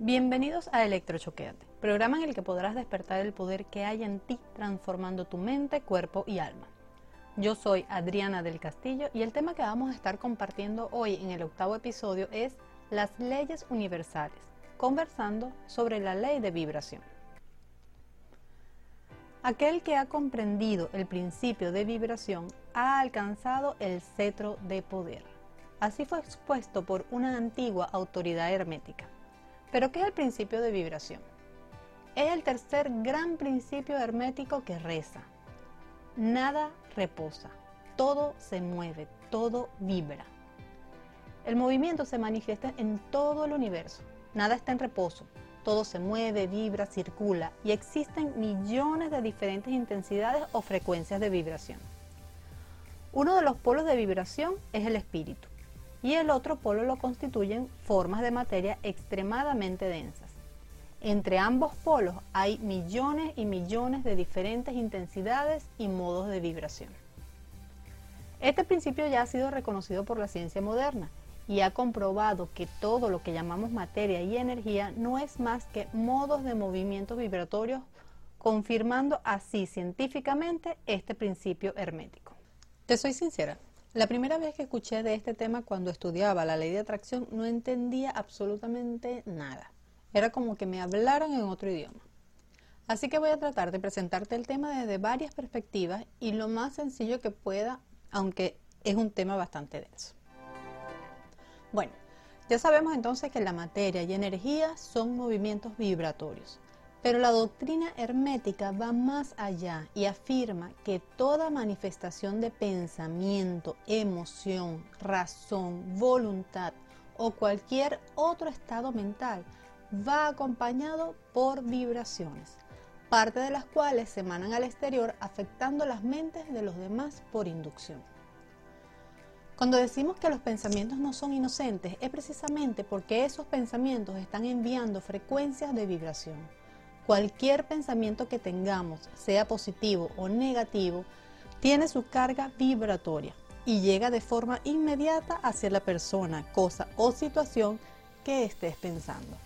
Bienvenidos a Electrochoqueate, programa en el que podrás despertar el poder que hay en ti transformando tu mente, cuerpo y alma. Yo soy Adriana del Castillo y el tema que vamos a estar compartiendo hoy en el octavo episodio es las leyes universales, conversando sobre la ley de vibración. Aquel que ha comprendido el principio de vibración ha alcanzado el cetro de poder. Así fue expuesto por una antigua autoridad hermética. Pero ¿qué es el principio de vibración? Es el tercer gran principio hermético que reza. Nada reposa, todo se mueve, todo vibra. El movimiento se manifiesta en todo el universo. Nada está en reposo, todo se mueve, vibra, circula y existen millones de diferentes intensidades o frecuencias de vibración. Uno de los polos de vibración es el espíritu y el otro polo lo constituyen formas de materia extremadamente densas. Entre ambos polos hay millones y millones de diferentes intensidades y modos de vibración. Este principio ya ha sido reconocido por la ciencia moderna y ha comprobado que todo lo que llamamos materia y energía no es más que modos de movimiento vibratorios, confirmando así científicamente este principio hermético. Te soy sincera, la primera vez que escuché de este tema cuando estudiaba la ley de atracción no entendía absolutamente nada. Era como que me hablaran en otro idioma. Así que voy a tratar de presentarte el tema desde varias perspectivas y lo más sencillo que pueda, aunque es un tema bastante denso. Bueno, ya sabemos entonces que la materia y energía son movimientos vibratorios. Pero la doctrina hermética va más allá y afirma que toda manifestación de pensamiento, emoción, razón, voluntad o cualquier otro estado mental va acompañado por vibraciones, parte de las cuales se emanan al exterior afectando las mentes de los demás por inducción. Cuando decimos que los pensamientos no son inocentes es precisamente porque esos pensamientos están enviando frecuencias de vibración Cualquier pensamiento que tengamos, sea positivo o negativo, tiene su carga vibratoria y llega de forma inmediata hacia la persona, cosa o situación que estés pensando.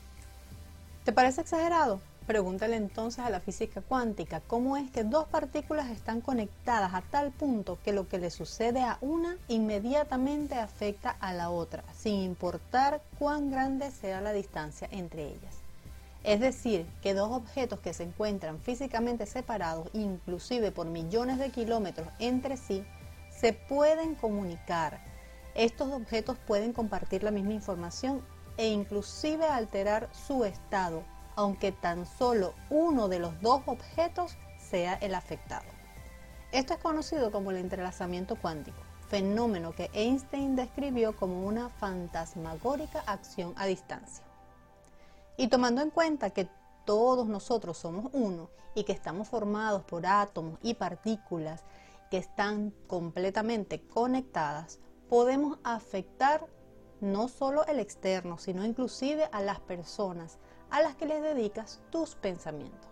¿Te parece exagerado? Pregúntale entonces a la física cuántica cómo es que dos partículas están conectadas a tal punto que lo que le sucede a una inmediatamente afecta a la otra, sin importar cuán grande sea la distancia entre ellas. Es decir, que dos objetos que se encuentran físicamente separados, inclusive por millones de kilómetros entre sí, se pueden comunicar. Estos objetos pueden compartir la misma información e inclusive alterar su estado, aunque tan solo uno de los dos objetos sea el afectado. Esto es conocido como el entrelazamiento cuántico, fenómeno que Einstein describió como una fantasmagórica acción a distancia. Y tomando en cuenta que todos nosotros somos uno y que estamos formados por átomos y partículas que están completamente conectadas, podemos afectar no solo el externo, sino inclusive a las personas a las que les dedicas tus pensamientos.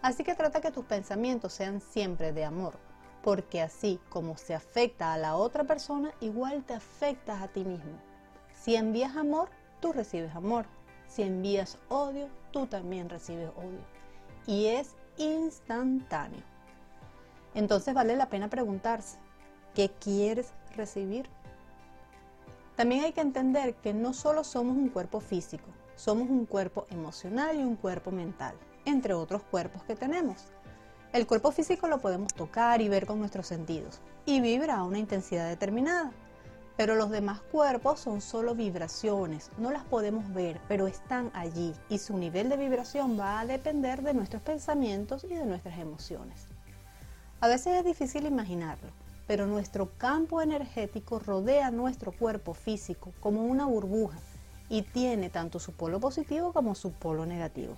Así que trata que tus pensamientos sean siempre de amor, porque así como se afecta a la otra persona, igual te afectas a ti mismo. Si envías amor, tú recibes amor. Si envías odio, tú también recibes odio. Y es instantáneo. Entonces vale la pena preguntarse, ¿qué quieres recibir? También hay que entender que no solo somos un cuerpo físico, somos un cuerpo emocional y un cuerpo mental, entre otros cuerpos que tenemos. El cuerpo físico lo podemos tocar y ver con nuestros sentidos y vibra a una intensidad determinada. Pero los demás cuerpos son solo vibraciones, no las podemos ver, pero están allí y su nivel de vibración va a depender de nuestros pensamientos y de nuestras emociones. A veces es difícil imaginarlo, pero nuestro campo energético rodea nuestro cuerpo físico como una burbuja y tiene tanto su polo positivo como su polo negativo.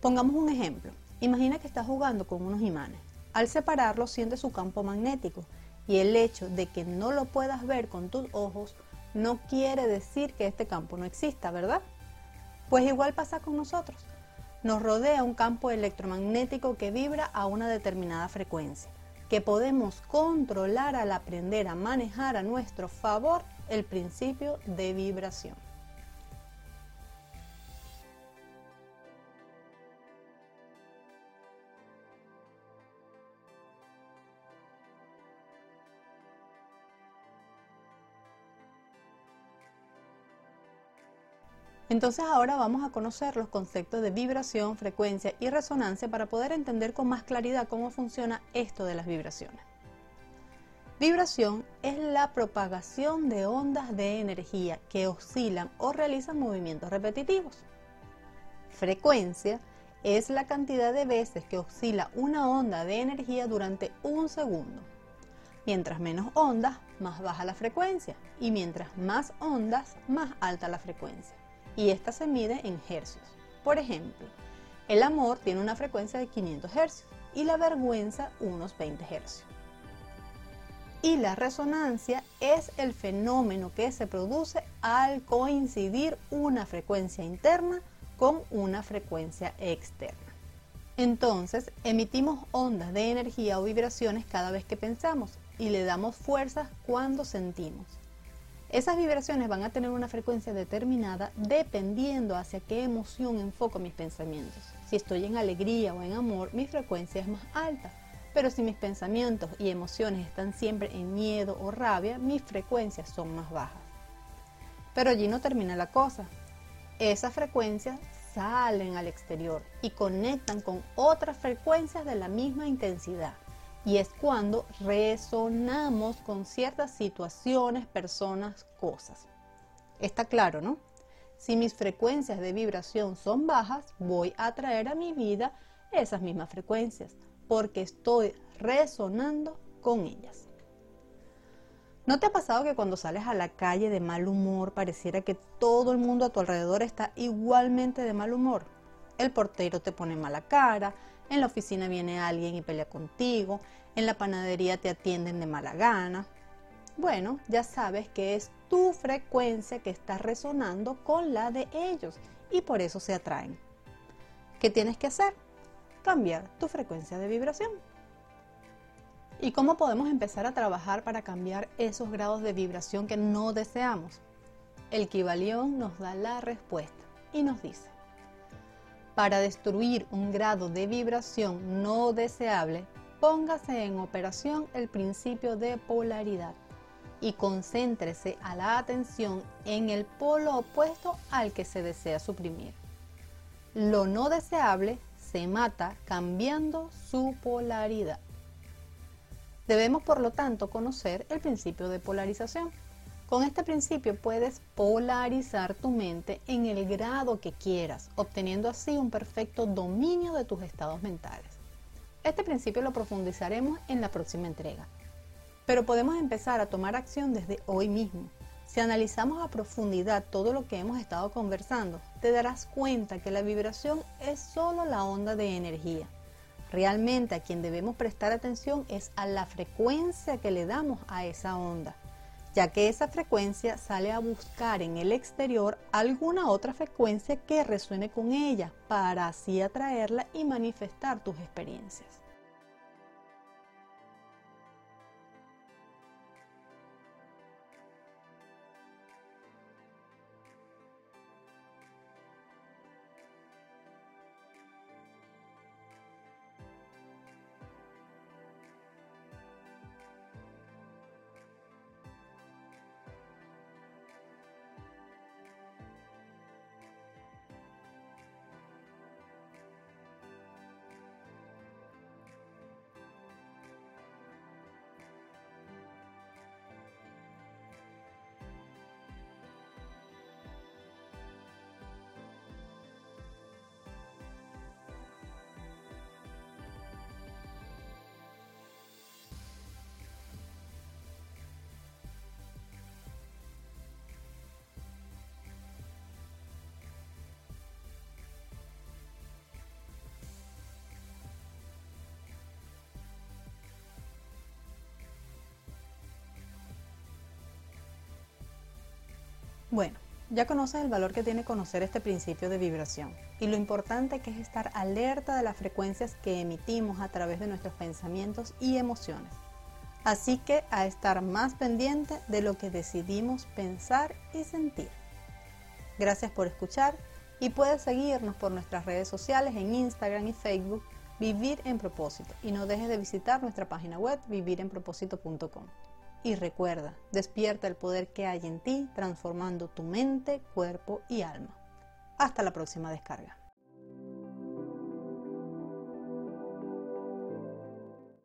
Pongamos un ejemplo. Imagina que estás jugando con unos imanes. Al separarlos siente su campo magnético y el hecho de que no lo puedas ver con tus ojos no quiere decir que este campo no exista, ¿verdad? Pues igual pasa con nosotros. Nos rodea un campo electromagnético que vibra a una determinada frecuencia, que podemos controlar al aprender a manejar a nuestro favor el principio de vibración. Entonces ahora vamos a conocer los conceptos de vibración, frecuencia y resonancia para poder entender con más claridad cómo funciona esto de las vibraciones. Vibración es la propagación de ondas de energía que oscilan o realizan movimientos repetitivos. Frecuencia es la cantidad de veces que oscila una onda de energía durante un segundo. Mientras menos ondas, más baja la frecuencia y mientras más ondas, más alta la frecuencia y esta se mide en hercios. Por ejemplo, el amor tiene una frecuencia de 500 hercios y la vergüenza unos 20 hercios. Y la resonancia es el fenómeno que se produce al coincidir una frecuencia interna con una frecuencia externa. Entonces, emitimos ondas de energía o vibraciones cada vez que pensamos y le damos fuerzas cuando sentimos. Esas vibraciones van a tener una frecuencia determinada dependiendo hacia qué emoción enfoco mis pensamientos. Si estoy en alegría o en amor, mi frecuencia es más alta. Pero si mis pensamientos y emociones están siempre en miedo o rabia, mis frecuencias son más bajas. Pero allí no termina la cosa. Esas frecuencias salen al exterior y conectan con otras frecuencias de la misma intensidad y es cuando resonamos con ciertas situaciones, personas, cosas. Está claro, ¿no? Si mis frecuencias de vibración son bajas, voy a traer a mi vida esas mismas frecuencias, porque estoy resonando con ellas. ¿No te ha pasado que cuando sales a la calle de mal humor pareciera que todo el mundo a tu alrededor está igualmente de mal humor? El portero te pone mala cara, en la oficina viene alguien y pelea contigo, en la panadería te atienden de mala gana. Bueno, ya sabes que es tu frecuencia que está resonando con la de ellos y por eso se atraen. ¿Qué tienes que hacer? Cambiar tu frecuencia de vibración. ¿Y cómo podemos empezar a trabajar para cambiar esos grados de vibración que no deseamos? El Kibalión nos da la respuesta y nos dice, para destruir un grado de vibración no deseable, póngase en operación el principio de polaridad y concéntrese a la atención en el polo opuesto al que se desea suprimir. Lo no deseable se mata cambiando su polaridad. Debemos, por lo tanto, conocer el principio de polarización. Con este principio puedes polarizar tu mente en el grado que quieras, obteniendo así un perfecto dominio de tus estados mentales. Este principio lo profundizaremos en la próxima entrega. Pero podemos empezar a tomar acción desde hoy mismo. Si analizamos a profundidad todo lo que hemos estado conversando, te darás cuenta que la vibración es solo la onda de energía. Realmente a quien debemos prestar atención es a la frecuencia que le damos a esa onda ya que esa frecuencia sale a buscar en el exterior alguna otra frecuencia que resuene con ella para así atraerla y manifestar tus experiencias. Bueno, ya conoces el valor que tiene conocer este principio de vibración y lo importante que es estar alerta de las frecuencias que emitimos a través de nuestros pensamientos y emociones. Así que a estar más pendiente de lo que decidimos pensar y sentir. Gracias por escuchar y puedes seguirnos por nuestras redes sociales en Instagram y Facebook Vivir en Propósito y no dejes de visitar nuestra página web vivirenpropósito.com. Y recuerda, despierta el poder que hay en ti, transformando tu mente, cuerpo y alma. Hasta la próxima descarga.